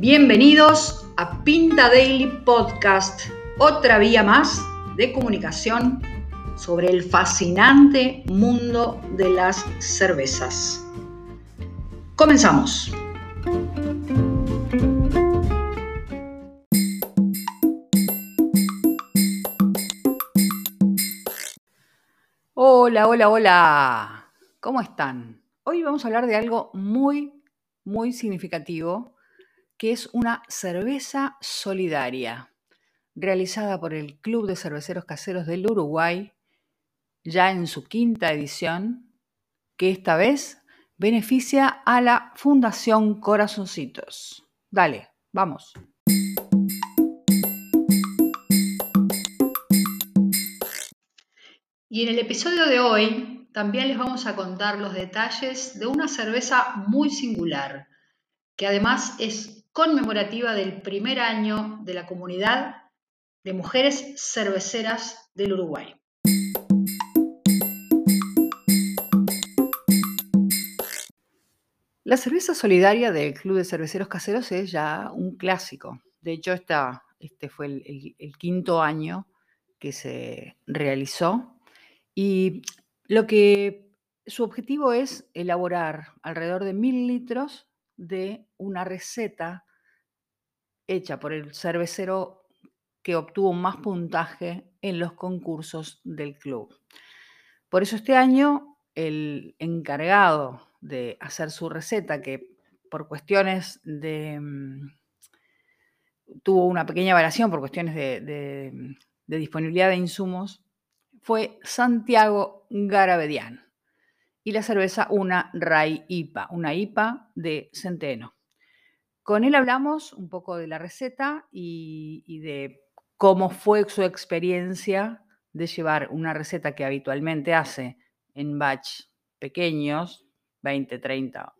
Bienvenidos a Pinta Daily Podcast, otra vía más de comunicación sobre el fascinante mundo de las cervezas. Comenzamos. Hola, hola, hola. ¿Cómo están? Hoy vamos a hablar de algo muy, muy significativo, que es una cerveza solidaria, realizada por el Club de Cerveceros Caseros del Uruguay, ya en su quinta edición, que esta vez beneficia a la Fundación Corazoncitos. Dale, vamos. Y en el episodio de hoy también les vamos a contar los detalles de una cerveza muy singular, que además es conmemorativa del primer año de la comunidad de mujeres cerveceras del Uruguay. La cerveza solidaria del Club de Cerveceros Caseros es ya un clásico. De hecho, este fue el quinto año que se realizó y lo que su objetivo es elaborar alrededor de mil litros de una receta hecha por el cervecero que obtuvo más puntaje en los concursos del club. Por eso este año el encargado de hacer su receta, que por cuestiones de... Mm, tuvo una pequeña variación por cuestiones de disponibilidad de insumos, fue Santiago Garabedian. Y la cerveza una Rai IPA, una IPA de centeno. Con él hablamos un poco de la receta y, de cómo fue su experiencia de llevar una receta que habitualmente hace en batch pequeños, 20, 30,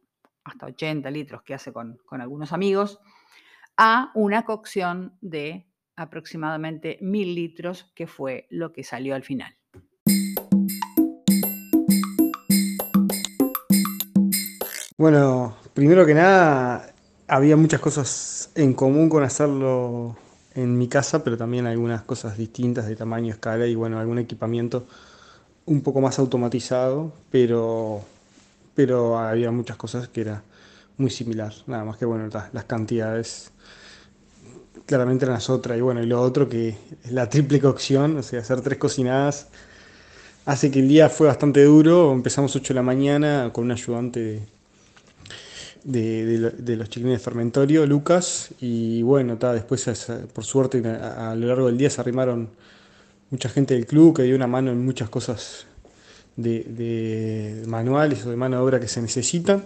hasta 80 litros que hace con, con algunos amigos, a una cocción de aproximadamente mil litros, que fue lo que salió al final. Bueno, primero que nada, había muchas cosas en común con hacerlo en mi casa, pero también algunas cosas distintas de tamaño, escala y bueno, algún equipamiento un poco más automatizado, pero, pero había muchas cosas que era muy similar, nada más que bueno, las cantidades claramente eran las otras. Y bueno, y lo otro que es la triple cocción, o sea, hacer tres cocinadas, hace que el día fue bastante duro. Empezamos 8 de la mañana con un ayudante de, los chiquines de fermentorio, Lucas, y bueno, después por suerte a, lo largo del día se arrimaron mucha gente del club que dio una mano en muchas cosas de, de manuales o de mano de obra que se necesitan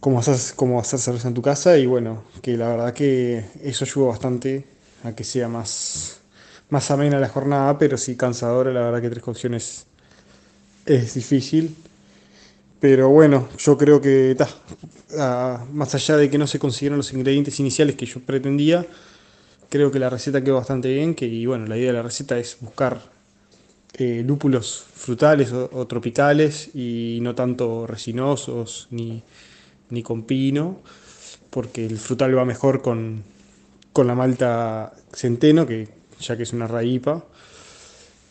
cómo hacer, cómo hacer cerveza en tu casa y bueno, que la verdad que eso ayuda bastante a que sea más, más amena la jornada, pero sí cansadora, la verdad que tres cocciones es difícil. Pero bueno, yo creo que más allá de que no se consiguieron los ingredientes iniciales que yo pretendía, creo que la receta quedó bastante bien, que y bueno, la idea de la receta es buscar eh, lúpulos frutales o tropicales y no tanto resinosos ni, ni con pino, porque el frutal va mejor con, la malta centeno, que ya que es una raípa,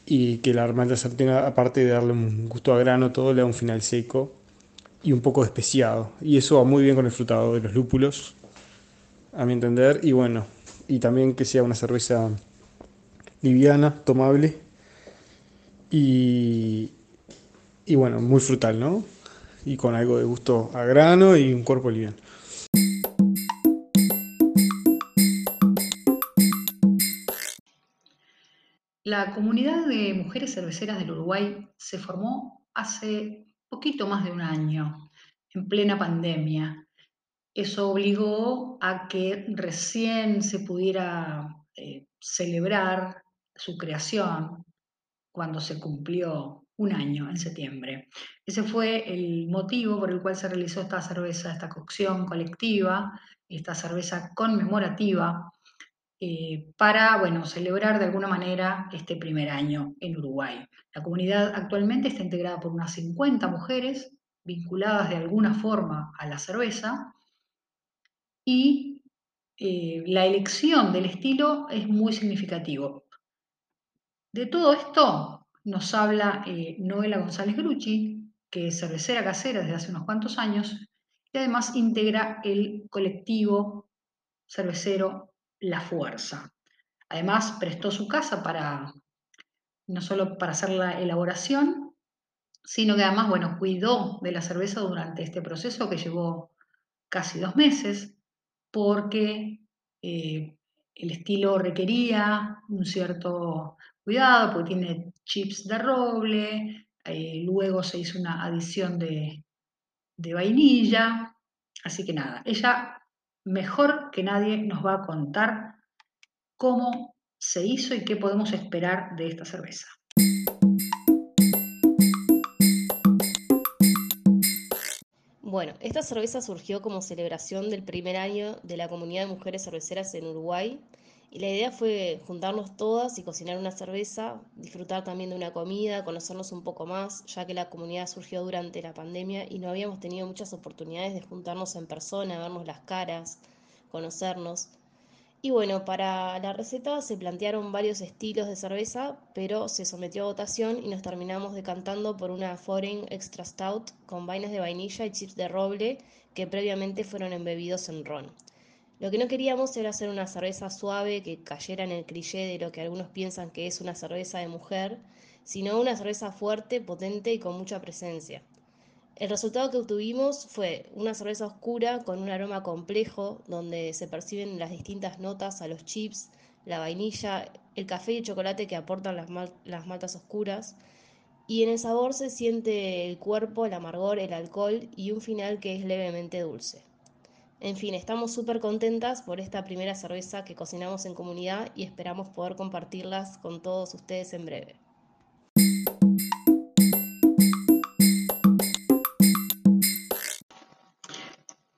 y que la malta centeno, aparte de darle un gusto a grano, todo le da un final seco y un poco especiado. Y eso va muy bien con el frutado de los lúpulos, a mi entender, y bueno, y también que sea una cerveza liviana, tomable, y, y bueno, muy frutal, ¿no? y con algo de gusto a grano y un cuerpo liviano. La comunidad de mujeres cerveceras del Uruguay se formó hace poquito más de un año, en plena pandemia. Eso obligó a que recién se pudiera eh, celebrar su creación cuando se cumplió un año en septiembre. Ese fue el motivo por el cual se realizó esta cerveza, esta cocción colectiva, esta cerveza conmemorativa, eh, para bueno, celebrar de alguna manera este primer año en Uruguay. La comunidad actualmente está integrada por unas 50 mujeres vinculadas de alguna forma a la cerveza y eh, la elección del estilo es muy significativo. De todo esto nos habla eh, Noela González Grucci, que es cervecera casera desde hace unos cuantos años y además integra el colectivo cervecero La Fuerza. Además, prestó su casa para no solo para hacer la elaboración, sino que además, bueno, cuidó de la cerveza durante este proceso que llevó casi dos meses, porque eh, el estilo requería un cierto cuidado, porque tiene chips de roble, eh, luego se hizo una adición de, de vainilla, así que nada, ella mejor que nadie nos va a contar cómo se hizo y qué podemos esperar de esta cerveza. Bueno, esta cerveza surgió como celebración del primer año de la comunidad de mujeres cerveceras en Uruguay y la idea fue juntarnos todas y cocinar una cerveza, disfrutar también de una comida, conocernos un poco más, ya que la comunidad surgió durante la pandemia y no habíamos tenido muchas oportunidades de juntarnos en persona, vernos las caras, conocernos. Y bueno, para la receta se plantearon varios estilos de cerveza, pero se sometió a votación y nos terminamos decantando por una Foreign Extra Stout con vainas de vainilla y chips de roble que previamente fueron embebidos en ron. Lo que no queríamos era hacer una cerveza suave que cayera en el cliché de lo que algunos piensan que es una cerveza de mujer, sino una cerveza fuerte, potente y con mucha presencia. El resultado que obtuvimos fue una cerveza oscura con un aroma complejo donde se perciben las distintas notas a los chips, la vainilla, el café y el chocolate que aportan las, las maltas oscuras. Y en el sabor se siente el cuerpo, el amargor, el alcohol y un final que es levemente dulce. En fin, estamos súper contentas por esta primera cerveza que cocinamos en comunidad y esperamos poder compartirlas con todos ustedes en breve.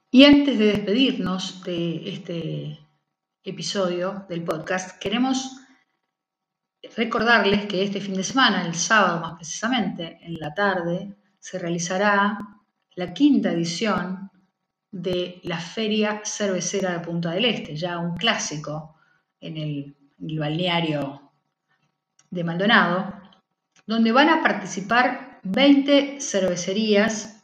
Y antes de despedirnos de este episodio del podcast, queremos recordarles que este fin de semana, el sábado más precisamente, en la tarde, se realizará la quinta edición de la Feria Cervecera de Punta del Este, ya un clásico en el, balneario de Maldonado, donde van a participar 20 cervecerías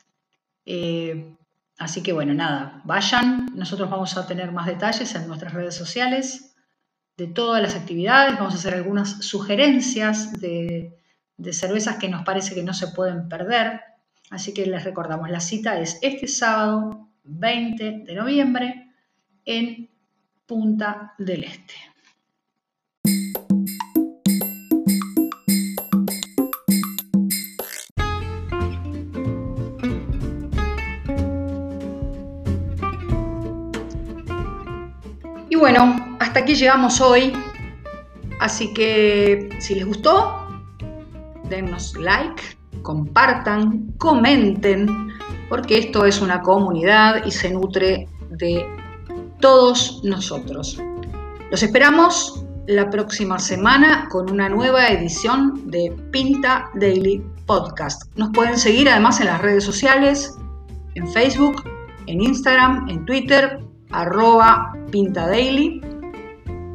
eh, Así que bueno, nada, vayan, nosotros vamos a tener más detalles en nuestras redes sociales de todas las actividades, vamos a hacer algunas sugerencias de, cervezas que nos parece que no se pueden perder. Así que les recordamos, la cita es este sábado 20 de noviembre en Punta del Este. bueno, hasta aquí llegamos hoy. Así que si les gustó, denos like, compartan, comenten, porque esto es una comunidad y se nutre de todos nosotros. Los esperamos la próxima semana con una nueva edición de Pinta Daily Podcast. Nos pueden seguir además en las redes sociales, en Facebook, en Instagram, en Twitter arroba pintadaily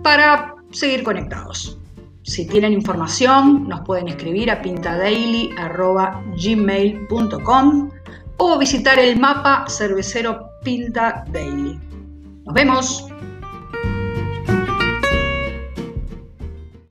para seguir conectados. Si tienen información, nos pueden escribir a pintadaily.gmail.com o visitar el mapa cervecero Pinta Daily. Nos vemos.